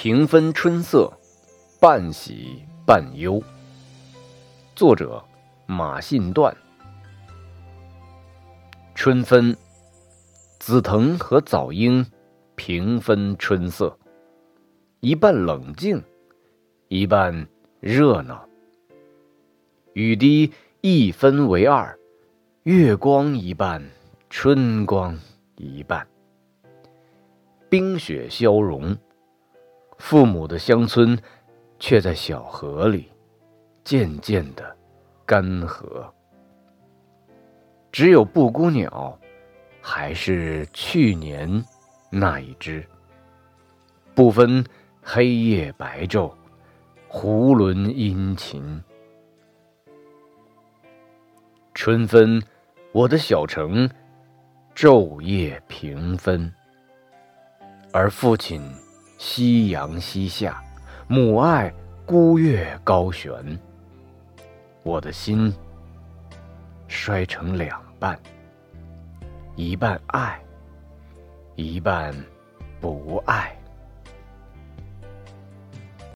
平分春色，半喜半忧。作者：马信段。春分，紫藤和早莺平分春色，一半冷静，一半热闹。雨滴一分为二，月光一半，春光一半。冰雪消融。父母的乡村，却在小河里渐渐的干涸。只有布谷鸟，还是去年那一只。不分黑夜白昼，囫囵殷勤。春分，我的小城昼夜平分，而父亲。夕阳西下，母爱孤月高悬。我的心摔成两半，一半爱，一半不爱。